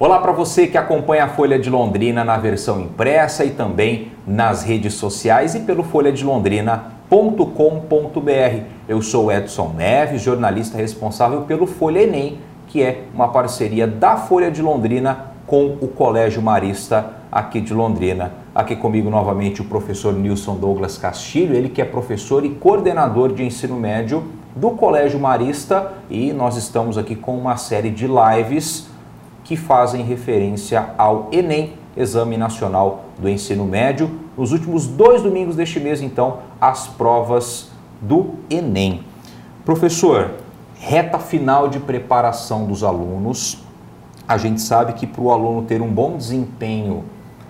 Olá para você que acompanha a Folha de Londrina na versão impressa e também nas redes sociais e pelo folhadelondrina.com.br. Eu sou Edson Neves, jornalista responsável pelo Folha Enem, que é uma parceria da Folha de Londrina com o Colégio Marista aqui de Londrina. Aqui comigo novamente o professor Nilson Douglas Castilho, ele que é professor e coordenador de ensino médio do Colégio Marista e nós estamos aqui com uma série de lives que fazem referência ao Enem, Exame Nacional do Ensino Médio. Nos últimos dois domingos deste mês, então, as provas do Enem. Professor, reta final de preparação dos alunos. A gente sabe que para o aluno ter um bom desempenho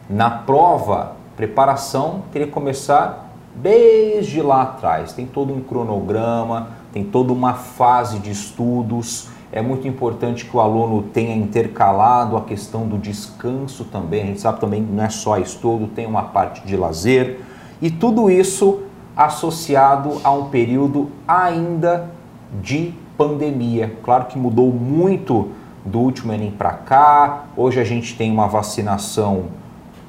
na prova, preparação teria que começar desde lá atrás. Tem todo um cronograma, tem toda uma fase de estudos é muito importante que o aluno tenha intercalado a questão do descanso também. A gente sabe também que não é só estudo, tem uma parte de lazer. E tudo isso associado a um período ainda de pandemia. Claro que mudou muito do último Enem para cá. Hoje a gente tem uma vacinação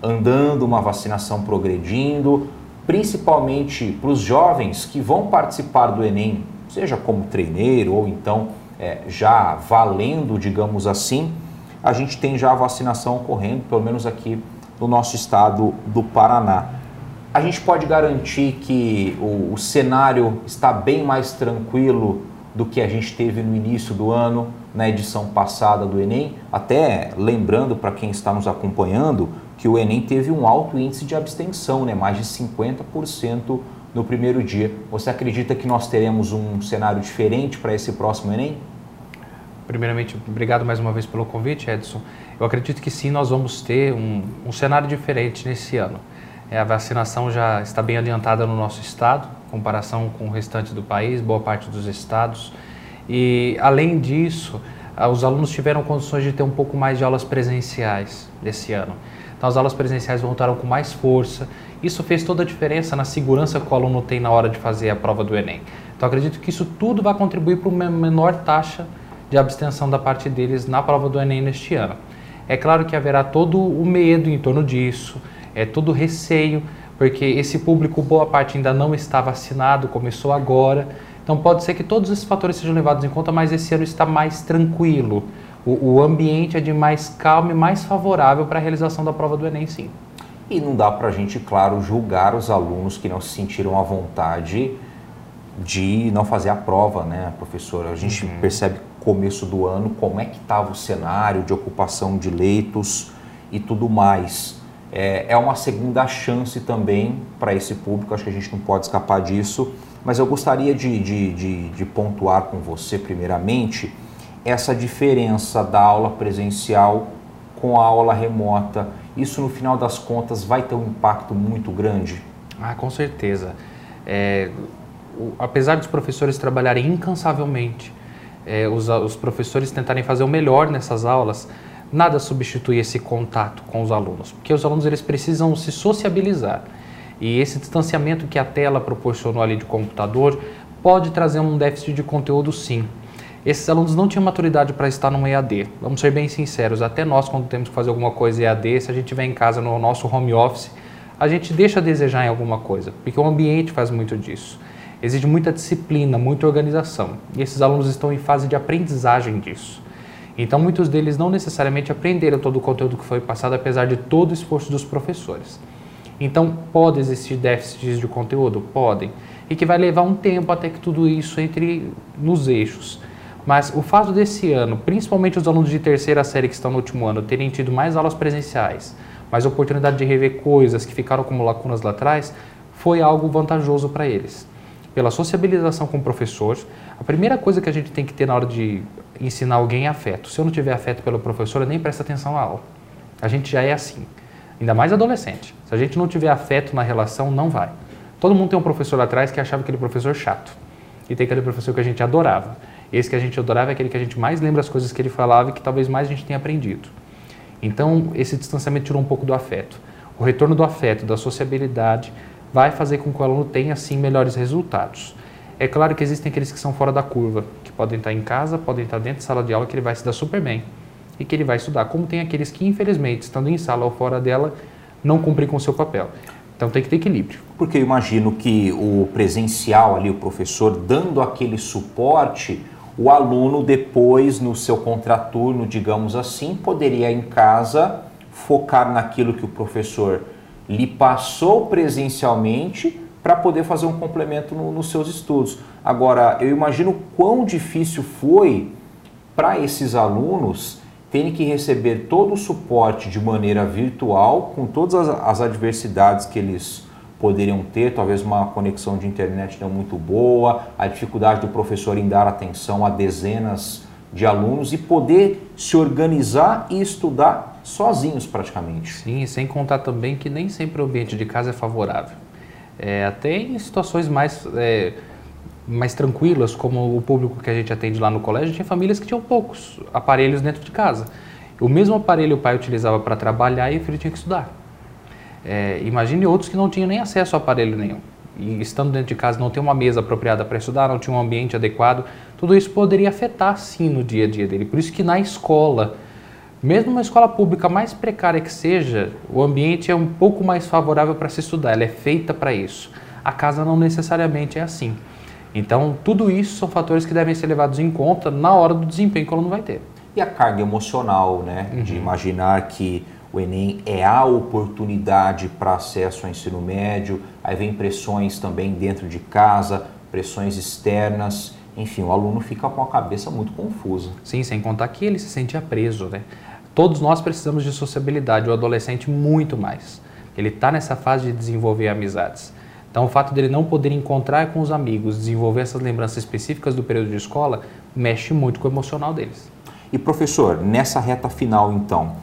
andando, uma vacinação progredindo, principalmente para os jovens que vão participar do Enem, seja como treineiro ou então é, já valendo, digamos assim, a gente tem já a vacinação ocorrendo, pelo menos aqui no nosso estado do Paraná. A gente pode garantir que o, o cenário está bem mais tranquilo do que a gente teve no início do ano, na edição passada do Enem. Até lembrando para quem está nos acompanhando que o Enem teve um alto índice de abstenção, né? mais de 50% no primeiro dia. Você acredita que nós teremos um cenário diferente para esse próximo Enem? Primeiramente, obrigado mais uma vez pelo convite, Edson. Eu acredito que sim, nós vamos ter um, um cenário diferente nesse ano. É, a vacinação já está bem adiantada no nosso estado, em comparação com o restante do país, boa parte dos estados. E, além disso, os alunos tiveram condições de ter um pouco mais de aulas presenciais esse ano. Então, as aulas presenciais voltaram com mais força. Isso fez toda a diferença na segurança que o aluno tem na hora de fazer a prova do Enem. Então, acredito que isso tudo vai contribuir para uma menor taxa de abstenção da parte deles na prova do Enem neste ano. É claro que haverá todo o medo em torno disso, é todo o receio, porque esse público, boa parte ainda não está vacinado, começou agora. Então pode ser que todos esses fatores sejam levados em conta, mas esse ano está mais tranquilo. O, o ambiente é de mais calma e mais favorável para a realização da prova do Enem, sim. E não dá para a gente, claro, julgar os alunos que não se sentiram à vontade de não fazer a prova, né, professora? A gente uhum. percebe começo do ano, como é que estava o cenário de ocupação de leitos e tudo mais. É, é uma segunda chance também para esse público, acho que a gente não pode escapar disso, mas eu gostaria de, de, de, de pontuar com você, primeiramente, essa diferença da aula presencial com a aula remota. Isso, no final das contas, vai ter um impacto muito grande? Ah, com certeza. É, o, apesar dos professores trabalharem incansavelmente é, os, os professores tentarem fazer o melhor nessas aulas, nada substitui esse contato com os alunos, porque os alunos eles precisam se sociabilizar. E esse distanciamento que a tela proporcionou ali de computador pode trazer um déficit de conteúdo sim. Esses alunos não tinham maturidade para estar no EAD. Vamos ser bem sinceros, até nós quando temos que fazer alguma coisa EAD, se a gente estiver em casa no nosso home office, a gente deixa a desejar em alguma coisa, porque o ambiente faz muito disso exige muita disciplina, muita organização. E esses alunos estão em fase de aprendizagem disso. Então, muitos deles não necessariamente aprenderam todo o conteúdo que foi passado, apesar de todo o esforço dos professores. Então, pode existir déficits de conteúdo? Podem. E que vai levar um tempo até que tudo isso entre nos eixos. Mas o fato desse ano, principalmente os alunos de terceira série que estão no último ano, terem tido mais aulas presenciais, mais oportunidade de rever coisas que ficaram como lacunas lá atrás, foi algo vantajoso para eles pela sociabilização com o professor. A primeira coisa que a gente tem que ter na hora de ensinar alguém é afeto. Se eu não tiver afeto pelo professor, eu nem presto atenção na aula. A gente já é assim. Ainda mais adolescente. Se a gente não tiver afeto na relação, não vai. Todo mundo tem um professor lá atrás que achava aquele professor chato. E tem aquele professor que a gente adorava. Esse que a gente adorava é aquele que a gente mais lembra as coisas que ele falava e que talvez mais a gente tenha aprendido. Então, esse distanciamento tirou um pouco do afeto. O retorno do afeto, da sociabilidade, vai fazer com que o aluno tenha, sim, melhores resultados. É claro que existem aqueles que são fora da curva, que podem estar em casa, podem estar dentro da sala de aula, que ele vai se dar super bem. e que ele vai estudar, como tem aqueles que, infelizmente, estando em sala ou fora dela, não cumprem com o seu papel. Então tem que ter equilíbrio. Porque eu imagino que o presencial ali, o professor dando aquele suporte, o aluno depois no seu contraturno, digamos assim, poderia em casa focar naquilo que o professor lhe passou presencialmente para poder fazer um complemento no, nos seus estudos. Agora, eu imagino quão difícil foi para esses alunos terem que receber todo o suporte de maneira virtual, com todas as, as adversidades que eles poderiam ter, talvez uma conexão de internet não muito boa, a dificuldade do professor em dar atenção a dezenas de alunos e poder se organizar e estudar sozinhos praticamente. Sim, sem contar também que nem sempre o ambiente de casa é favorável. É, até em situações mais, é, mais tranquilas, como o público que a gente atende lá no colégio, tinha famílias que tinham poucos aparelhos dentro de casa. O mesmo aparelho o pai utilizava para trabalhar e o filho tinha que estudar. É, imagine outros que não tinham nem acesso a aparelho nenhum. E estando dentro de casa, não ter uma mesa apropriada para estudar, não tinha um ambiente adequado, tudo isso poderia afetar sim no dia a dia dele. Por isso que na escola, mesmo uma escola pública mais precária que seja, o ambiente é um pouco mais favorável para se estudar, ela é feita para isso. A casa não necessariamente é assim. Então, tudo isso são fatores que devem ser levados em conta na hora do desempenho que o aluno vai ter. E a carga emocional, né? Uhum. De imaginar que o Enem é a oportunidade para acesso ao ensino médio, aí vem pressões também dentro de casa, pressões externas, enfim, o aluno fica com a cabeça muito confusa. Sim, sem contar que ele se sentia preso, né? Todos nós precisamos de sociabilidade, o adolescente muito mais. Ele está nessa fase de desenvolver amizades. Então, o fato dele não poder encontrar com os amigos, desenvolver essas lembranças específicas do período de escola, mexe muito com o emocional deles. E professor, nessa reta final, então,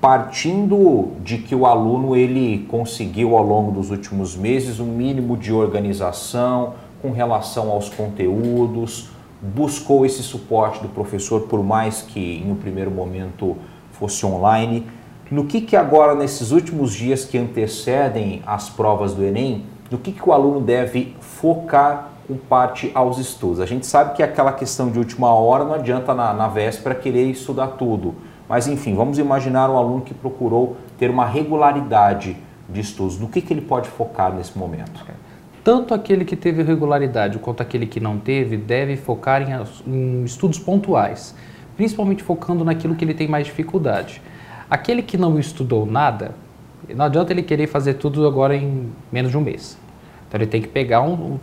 partindo de que o aluno ele conseguiu ao longo dos últimos meses um mínimo de organização com relação aos conteúdos, buscou esse suporte do professor por mais que em um primeiro momento fosse online. No que que agora nesses últimos dias que antecedem as provas do ENEM, no que que o aluno deve focar com parte aos estudos? A gente sabe que aquela questão de última hora não adianta na, na véspera querer estudar tudo mas enfim, vamos imaginar um aluno que procurou ter uma regularidade de estudos. No que, que ele pode focar nesse momento? Tanto aquele que teve regularidade quanto aquele que não teve deve focar em, em estudos pontuais, principalmente focando naquilo que ele tem mais dificuldade. Aquele que não estudou nada, não adianta ele querer fazer tudo agora em menos de um mês. Então ele tem que pegar um,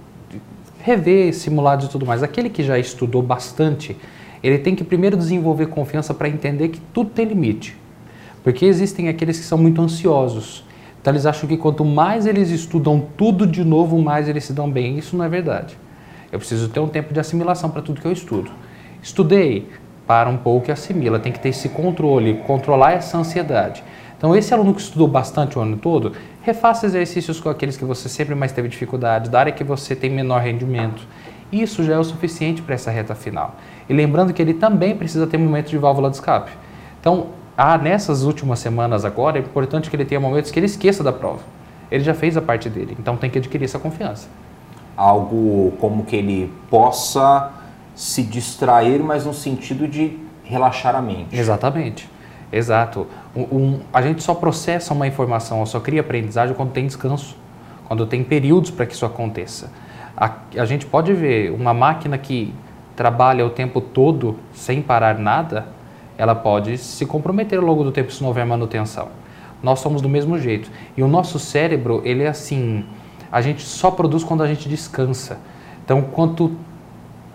rever simulados e tudo mais. Aquele que já estudou bastante, ele tem que primeiro desenvolver confiança para entender que tudo tem limite. Porque existem aqueles que são muito ansiosos. Então eles acham que quanto mais eles estudam tudo de novo, mais eles se dão bem. Isso não é verdade. Eu preciso ter um tempo de assimilação para tudo que eu estudo. Estudei, para um pouco e assimila. Tem que ter esse controle, controlar essa ansiedade. Então, esse aluno que estudou bastante o ano todo, refaça exercícios com aqueles que você sempre mais teve dificuldade, da área que você tem menor rendimento. Isso já é o suficiente para essa reta final. E lembrando que ele também precisa ter momentos de válvula de escape. Então, há nessas últimas semanas agora, é importante que ele tenha momentos que ele esqueça da prova. Ele já fez a parte dele, então tem que adquirir essa confiança. Algo como que ele possa se distrair, mas no sentido de relaxar a mente. Exatamente. Exato. Um, um, a gente só processa uma informação, só cria aprendizagem quando tem descanso, quando tem períodos para que isso aconteça. A, a gente pode ver uma máquina que trabalha o tempo todo sem parar nada, ela pode se comprometer ao longo do tempo se não houver manutenção. Nós somos do mesmo jeito. E o nosso cérebro, ele é assim, a gente só produz quando a gente descansa. Então, quanto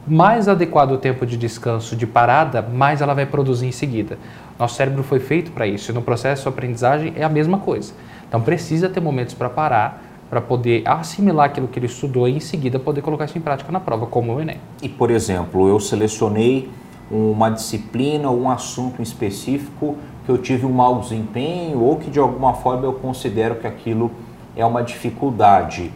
mais adequado o tempo de descanso, de parada, mais ela vai produzir em seguida. Nosso cérebro foi feito para isso e no processo de aprendizagem é a mesma coisa. Então, precisa ter momentos para parar para poder assimilar aquilo que ele estudou e em seguida poder colocar isso em prática na prova, como o Enem. E, por exemplo, eu selecionei uma disciplina ou um assunto específico que eu tive um mau desempenho ou que de alguma forma eu considero que aquilo é uma dificuldade.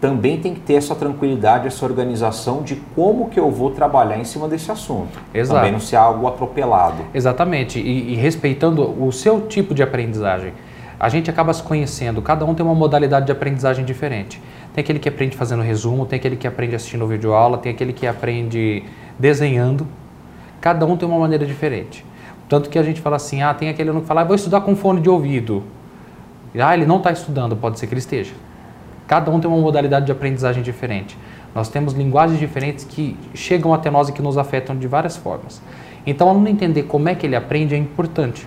Também tem que ter essa tranquilidade, essa organização de como que eu vou trabalhar em cima desse assunto. Exato. Também não ser algo atropelado. Exatamente, e, e respeitando o seu tipo de aprendizagem a gente acaba se conhecendo, cada um tem uma modalidade de aprendizagem diferente. Tem aquele que aprende fazendo resumo, tem aquele que aprende assistindo vídeo aula, tem aquele que aprende desenhando. Cada um tem uma maneira diferente. Tanto que a gente fala assim, ah, tem aquele aluno que fala, ah, vou estudar com fone de ouvido. Ah, ele não está estudando, pode ser que ele esteja. Cada um tem uma modalidade de aprendizagem diferente. Nós temos linguagens diferentes que chegam até nós e que nos afetam de várias formas. Então, o aluno entender como é que ele aprende é importante.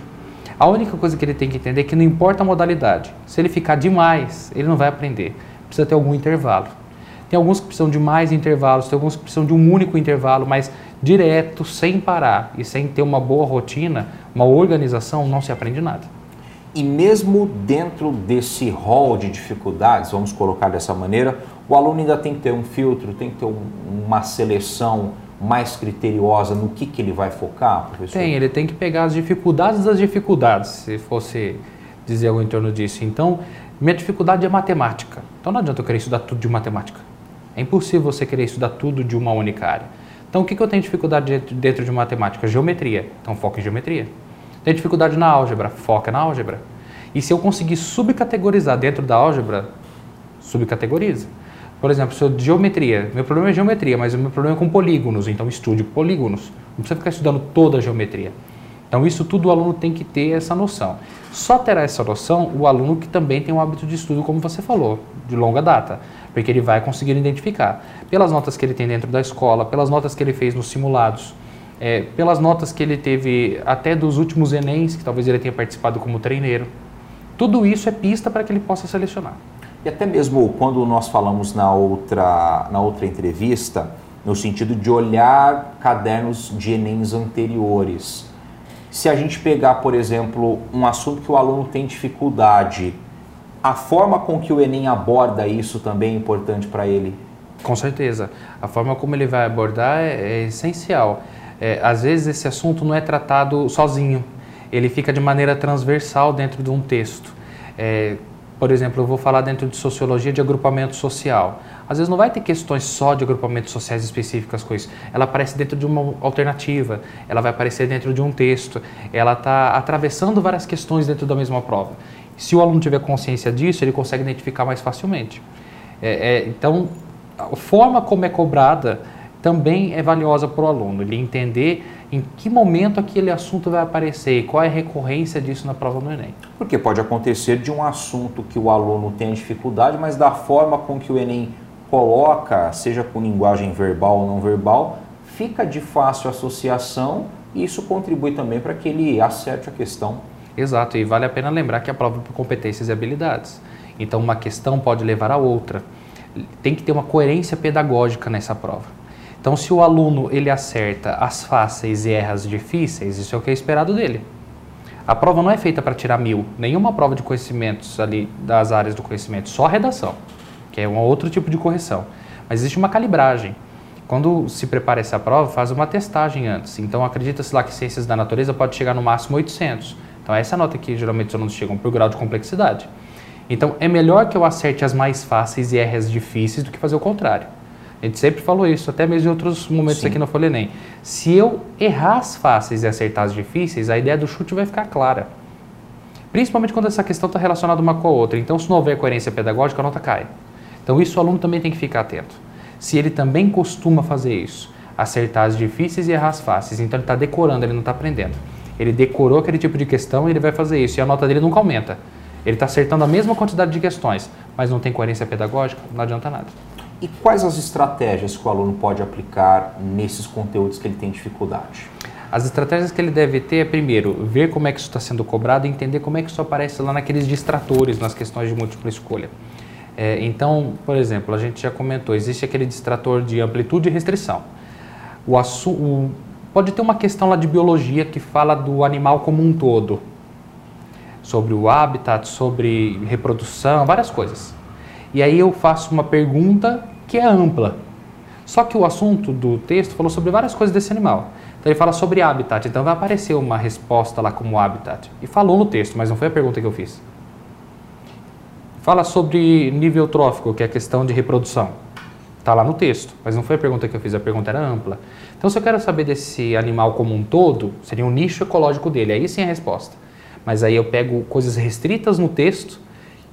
A única coisa que ele tem que entender é que não importa a modalidade. Se ele ficar demais, ele não vai aprender. Precisa ter algum intervalo. Tem alguns que precisam de mais intervalos, tem alguns que precisam de um único intervalo, mas direto, sem parar e sem ter uma boa rotina, uma organização, não se aprende nada. E mesmo dentro desse rol de dificuldades, vamos colocar dessa maneira, o aluno ainda tem que ter um filtro, tem que ter um, uma seleção mais criteriosa no que, que ele vai focar, professor? Tem, ele tem que pegar as dificuldades das dificuldades, se fosse dizer algo em torno disso. Então, minha dificuldade é matemática. Então não adianta eu querer estudar tudo de matemática. É impossível você querer estudar tudo de uma única área. Então, o que, que eu tenho dificuldade dentro de matemática? Geometria. Então, foca em geometria. Tem dificuldade na álgebra, foca na álgebra. E se eu conseguir subcategorizar dentro da álgebra, subcategoriza. Por exemplo, se eu geometria, meu problema é geometria, mas o meu problema é com polígonos, então estude polígonos. Não precisa ficar estudando toda a geometria. Então, isso tudo o aluno tem que ter essa noção. Só terá essa noção o aluno que também tem um hábito de estudo, como você falou, de longa data, porque ele vai conseguir identificar pelas notas que ele tem dentro da escola, pelas notas que ele fez nos simulados é, pelas notas que ele teve até dos últimos Enems, que talvez ele tenha participado como treineiro. Tudo isso é pista para que ele possa selecionar. E até mesmo quando nós falamos na outra, na outra entrevista, no sentido de olhar cadernos de Enems anteriores. Se a gente pegar, por exemplo, um assunto que o aluno tem dificuldade, a forma com que o Enem aborda isso também é importante para ele? Com certeza. A forma como ele vai abordar é, é essencial é, às vezes esse assunto não é tratado sozinho, ele fica de maneira transversal dentro de um texto. É, por exemplo, eu vou falar dentro de sociologia de agrupamento social. Às vezes não vai ter questões só de agrupamentos sociais específicas com isso. Ela aparece dentro de uma alternativa, ela vai aparecer dentro de um texto, ela está atravessando várias questões dentro da mesma prova. Se o aluno tiver consciência disso, ele consegue identificar mais facilmente. É, é, então, a forma como é cobrada também é valiosa para o aluno, ele entender em que momento aquele assunto vai aparecer e qual é a recorrência disso na prova do Enem. Porque pode acontecer de um assunto que o aluno tem dificuldade, mas da forma com que o Enem coloca, seja com linguagem verbal ou não verbal, fica de fácil associação e isso contribui também para que ele acerte a questão. Exato, e vale a pena lembrar que a prova por competências e habilidades. Então, uma questão pode levar a outra. Tem que ter uma coerência pedagógica nessa prova. Então, se o aluno ele acerta as fáceis e erra as difíceis, isso é o que é esperado dele. A prova não é feita para tirar mil, nenhuma prova de conhecimentos ali das áreas do conhecimento, só a redação, que é um outro tipo de correção. Mas existe uma calibragem. Quando se prepara essa prova, faz uma testagem antes. Então, acredita-se lá que ciências da natureza pode chegar no máximo 800. Então, essa nota aqui, geralmente, os alunos chegam por grau de complexidade. Então, é melhor que eu acerte as mais fáceis e erre as difíceis do que fazer o contrário. A gente sempre falou isso, até mesmo em outros momentos Sim. aqui no Folha Enem. Se eu errar as fáceis e acertar as difíceis, a ideia do chute vai ficar clara. Principalmente quando essa questão está relacionada uma com a outra. Então, se não houver coerência pedagógica, a nota cai. Então, isso o aluno também tem que ficar atento. Se ele também costuma fazer isso, acertar as difíceis e errar as fáceis, então ele está decorando, ele não está aprendendo. Ele decorou aquele tipo de questão e ele vai fazer isso, e a nota dele nunca aumenta. Ele está acertando a mesma quantidade de questões, mas não tem coerência pedagógica, não adianta nada. E quais as estratégias que o aluno pode aplicar nesses conteúdos que ele tem dificuldade? As estratégias que ele deve ter é, primeiro, ver como é que isso está sendo cobrado e entender como é que isso aparece lá naqueles distratores, nas questões de múltipla escolha. É, então, por exemplo, a gente já comentou, existe aquele distrator de amplitude e restrição. O, o, pode ter uma questão lá de biologia que fala do animal como um todo, sobre o habitat, sobre reprodução, várias coisas. E aí eu faço uma pergunta que é ampla. Só que o assunto do texto falou sobre várias coisas desse animal. Então ele fala sobre habitat, então vai aparecer uma resposta lá como habitat. E falou no texto, mas não foi a pergunta que eu fiz. Fala sobre nível trófico, que é a questão de reprodução. Está lá no texto, mas não foi a pergunta que eu fiz, a pergunta era ampla. Então, se eu quero saber desse animal como um todo, seria um nicho ecológico dele, aí sim é a resposta. Mas aí eu pego coisas restritas no texto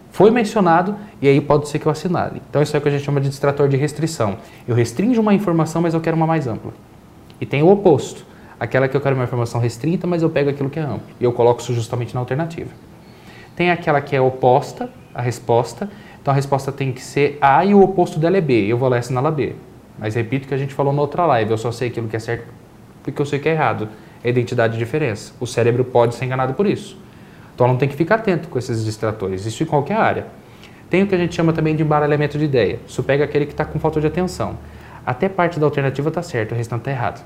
foi mencionado e aí pode ser que eu assinale. Então isso é o que a gente chama de distrator de restrição. Eu restringo uma informação, mas eu quero uma mais ampla. E tem o oposto. Aquela que eu quero uma informação restrita, mas eu pego aquilo que é amplo. E eu coloco isso justamente na alternativa. Tem aquela que é oposta à resposta. Então a resposta tem que ser A e o oposto dela é B. Eu vou lá e assinalar B. Mas repito o que a gente falou na outra live. Eu só sei aquilo que é certo porque eu sei que é errado. É identidade de diferença. O cérebro pode ser enganado por isso. Então não tem que ficar atento com esses distratores. Isso em qualquer área. Tem o que a gente chama também de embaralhamento de ideia. Isso pega aquele que está com falta de atenção. Até parte da alternativa está certo, o restante está errado.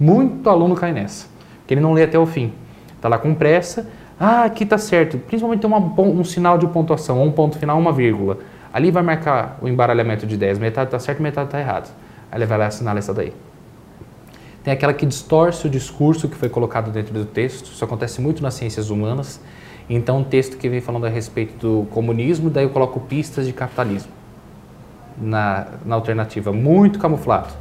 Muito aluno cai nessa, que ele não lê até o fim. Está lá com pressa, ah, aqui está certo. Principalmente tem uma, um sinal de pontuação, um ponto final, uma vírgula. Ali vai marcar o embaralhamento de ideias. Metade está certo, metade está errado. Aí ele vai lá assinar essa daí. Tem aquela que distorce o discurso que foi colocado dentro do texto. Isso acontece muito nas ciências humanas. Então, um texto que vem falando a respeito do comunismo, daí eu coloco pistas de capitalismo na, na alternativa, muito camuflado.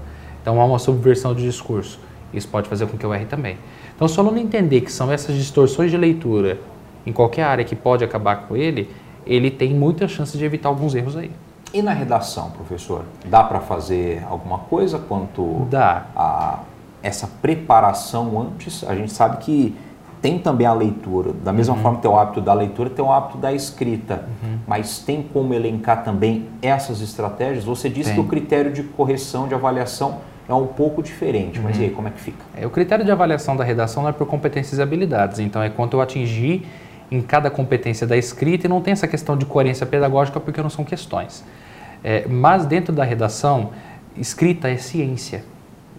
Então, há uma subversão de discurso. Isso pode fazer com que eu erre também. Então, se o aluno entender que são essas distorções de leitura em qualquer área que pode acabar com ele, ele tem muita chance de evitar alguns erros aí. E na redação, professor? Dá para fazer alguma coisa quanto Dá. a essa preparação antes? A gente sabe que tem também a leitura. Da mesma uhum. forma que tem o hábito da leitura, tem o hábito da escrita. Uhum. Mas tem como elencar também essas estratégias? Você disse tem. que o critério de correção, de avaliação é um pouco diferente, mas uhum. e aí, como é que fica? É, o critério de avaliação da redação não é por competências e habilidades, então é quanto eu atingi em cada competência da escrita e não tem essa questão de coerência pedagógica porque não são questões. É, mas dentro da redação, escrita é ciência,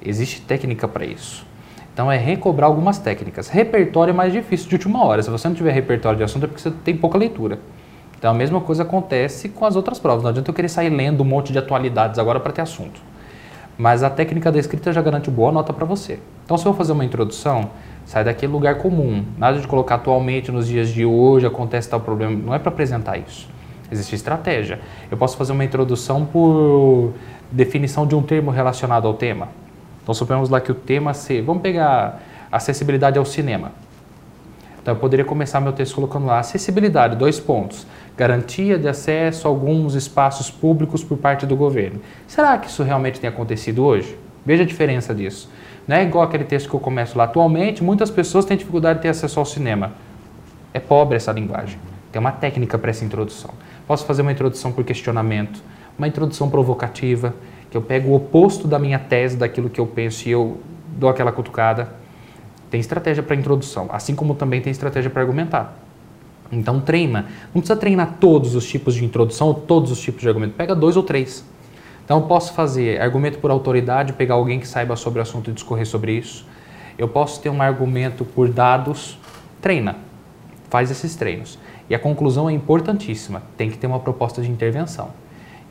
existe técnica para isso. Então é recobrar algumas técnicas. Repertório é mais difícil de última hora. Se você não tiver repertório de assunto é porque você tem pouca leitura. Então a mesma coisa acontece com as outras provas. Não adianta eu querer sair lendo um monte de atualidades agora para ter assunto. Mas a técnica da escrita já garante boa nota para você. Então se eu fazer uma introdução, sai daquele lugar comum. Nada de colocar atualmente nos dias de hoje acontece tal problema. Não é para apresentar isso. Existe estratégia. Eu posso fazer uma introdução por definição de um termo relacionado ao tema. Então, suponhamos lá que o tema seja, vamos pegar acessibilidade ao cinema. Então, eu poderia começar meu texto colocando lá acessibilidade, dois pontos. Garantia de acesso a alguns espaços públicos por parte do governo. Será que isso realmente tem acontecido hoje? Veja a diferença disso. Não é igual aquele texto que eu começo lá. Atualmente, muitas pessoas têm dificuldade de ter acesso ao cinema. É pobre essa linguagem. Tem uma técnica para essa introdução. Posso fazer uma introdução por questionamento, uma introdução provocativa, que eu pego o oposto da minha tese, daquilo que eu penso e eu dou aquela cutucada. Tem estratégia para introdução, assim como também tem estratégia para argumentar. Então treina. Não precisa treinar todos os tipos de introdução ou todos os tipos de argumento. Pega dois ou três. Então eu posso fazer argumento por autoridade, pegar alguém que saiba sobre o assunto e discorrer sobre isso. Eu posso ter um argumento por dados. Treina. Faz esses treinos. E a conclusão é importantíssima. Tem que ter uma proposta de intervenção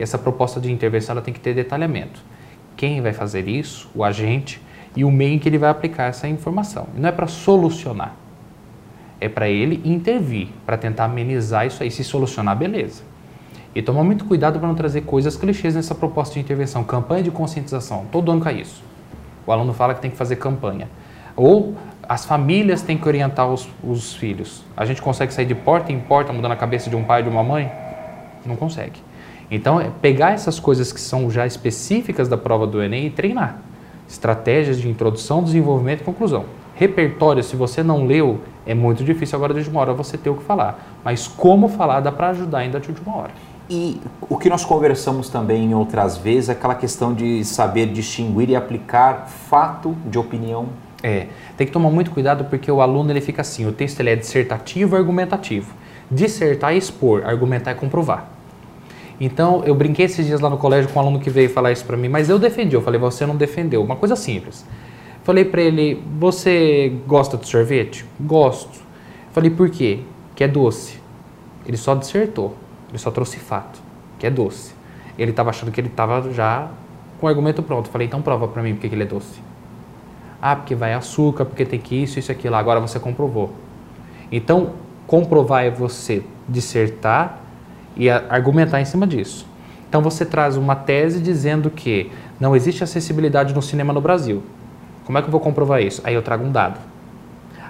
essa proposta de intervenção ela tem que ter detalhamento. Quem vai fazer isso, o agente, e o meio em que ele vai aplicar essa informação. E não é para solucionar, é para ele intervir, para tentar amenizar isso aí. Se solucionar, beleza. E tomar muito cuidado para não trazer coisas clichês nessa proposta de intervenção. Campanha de conscientização, todo ano cai isso. O aluno fala que tem que fazer campanha. Ou as famílias têm que orientar os, os filhos. A gente consegue sair de porta em porta mudando a cabeça de um pai e de uma mãe? Não consegue. Então, é pegar essas coisas que são já específicas da prova do Enem e treinar. Estratégias de introdução, desenvolvimento e conclusão. Repertório, se você não leu, é muito difícil agora de última hora você ter o que falar. Mas como falar dá para ajudar ainda de última hora. E o que nós conversamos também em outras vezes é aquela questão de saber distinguir e aplicar fato de opinião. É, tem que tomar muito cuidado porque o aluno ele fica assim, o texto ele é dissertativo e argumentativo. Dissertar é expor, argumentar é comprovar. Então, eu brinquei esses dias lá no colégio com um aluno que veio falar isso para mim, mas eu defendi. Eu falei, você não defendeu. Uma coisa simples. Falei para ele, você gosta de sorvete? Gosto. Falei, por quê? Que é doce. Ele só dissertou. Ele só trouxe fato, que é doce. Ele estava achando que ele estava já com o argumento pronto. Falei, então prova para mim porque ele é doce. Ah, porque vai açúcar, porque tem que isso, isso, aquilo. Agora você comprovou. Então, comprovar é você dissertar e argumentar em cima disso. Então você traz uma tese dizendo que não existe acessibilidade no cinema no Brasil. Como é que eu vou comprovar isso? Aí eu trago um dado.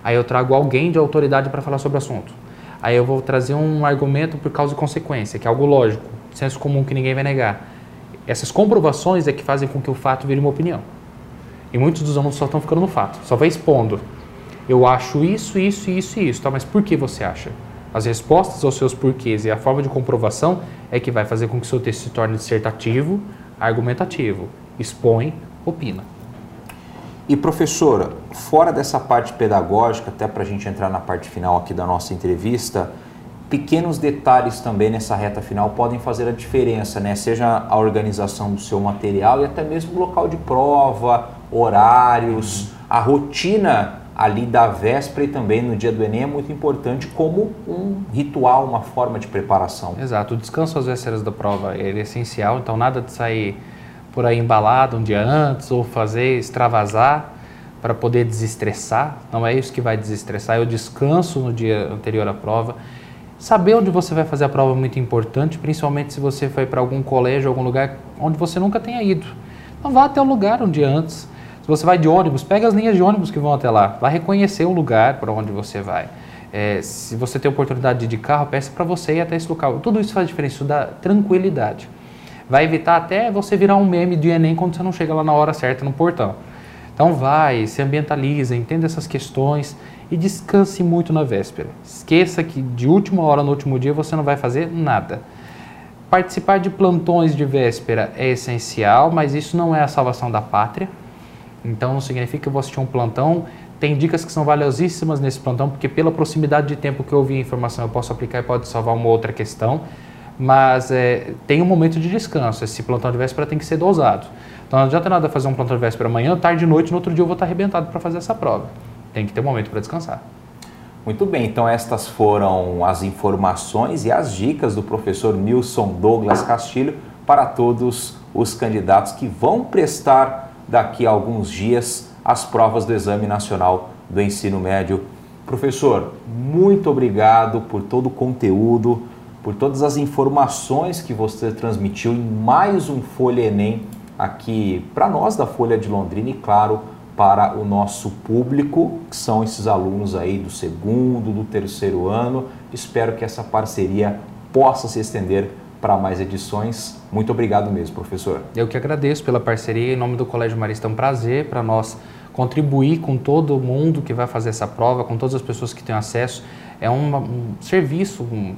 Aí eu trago alguém de autoridade para falar sobre o assunto. Aí eu vou trazer um argumento por causa e consequência, que é algo lógico, senso comum que ninguém vai negar. Essas comprovações é que fazem com que o fato vire uma opinião. E muitos dos alunos só estão ficando no fato, só vai expondo. Eu acho isso, isso, isso e isso, tá? Mas por que você acha? As respostas aos seus porquês e a forma de comprovação é que vai fazer com que seu texto se torne dissertativo, argumentativo. Expõe, opina. E professora, fora dessa parte pedagógica, até para a gente entrar na parte final aqui da nossa entrevista, pequenos detalhes também nessa reta final podem fazer a diferença, né? Seja a organização do seu material e até mesmo o local de prova, horários, a rotina ali da véspera e também no dia do Enem é muito importante como um ritual, uma forma de preparação. Exato, o descanso às vésperas da prova é essencial, então nada de sair por aí embalado um dia antes ou fazer extravasar para poder desestressar, não é isso que vai desestressar, é o descanso no dia anterior à prova. Saber onde você vai fazer a prova é muito importante, principalmente se você foi para algum colégio, algum lugar onde você nunca tenha ido. Então vá até o lugar um dia antes, se você vai de ônibus, pega as linhas de ônibus que vão até lá. Vai reconhecer o lugar para onde você vai. É, se você tem oportunidade de ir de carro, peça para você ir até esse local. Tudo isso faz diferença, isso dá tranquilidade. Vai evitar até você virar um meme de Enem quando você não chega lá na hora certa no portão. Então vai, se ambientaliza, entenda essas questões e descanse muito na véspera. Esqueça que de última hora no último dia você não vai fazer nada. Participar de plantões de véspera é essencial, mas isso não é a salvação da pátria. Então não significa que eu vou assistir um plantão. Tem dicas que são valiosíssimas nesse plantão, porque pela proximidade de tempo que eu ouvi a informação eu posso aplicar e pode salvar uma outra questão. Mas é, tem um momento de descanso. Esse plantão de véspera tem que ser dosado. Então não adianta nada fazer um plantão de véspera amanhã, tarde e noite, no outro dia eu vou estar arrebentado para fazer essa prova. Tem que ter um momento para descansar. Muito bem, então estas foram as informações e as dicas do professor Nilson Douglas Castilho para todos os candidatos que vão prestar daqui a alguns dias as provas do Exame Nacional do Ensino Médio. Professor, muito obrigado por todo o conteúdo, por todas as informações que você transmitiu em mais um Folha Enem aqui para nós da Folha de Londrina e, claro, para o nosso público, que são esses alunos aí do segundo, do terceiro ano. Espero que essa parceria possa se estender para mais edições. Muito obrigado mesmo, professor. Eu que agradeço pela parceria. Em nome do Colégio Marista, é um prazer para nós contribuir com todo mundo que vai fazer essa prova, com todas as pessoas que têm acesso. É um, um serviço um,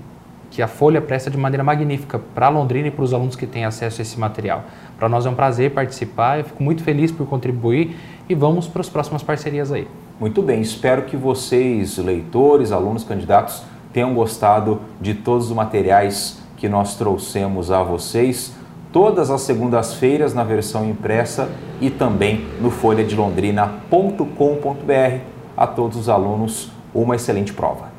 que a Folha presta de maneira magnífica para Londrina e para os alunos que têm acesso a esse material. Para nós é um prazer participar, eu fico muito feliz por contribuir e vamos para as próximas parcerias aí. Muito bem, espero que vocês, leitores, alunos, candidatos, tenham gostado de todos os materiais que nós trouxemos a vocês todas as segundas-feiras na versão impressa e também no folhadelondrina.com.br. A todos os alunos, uma excelente prova.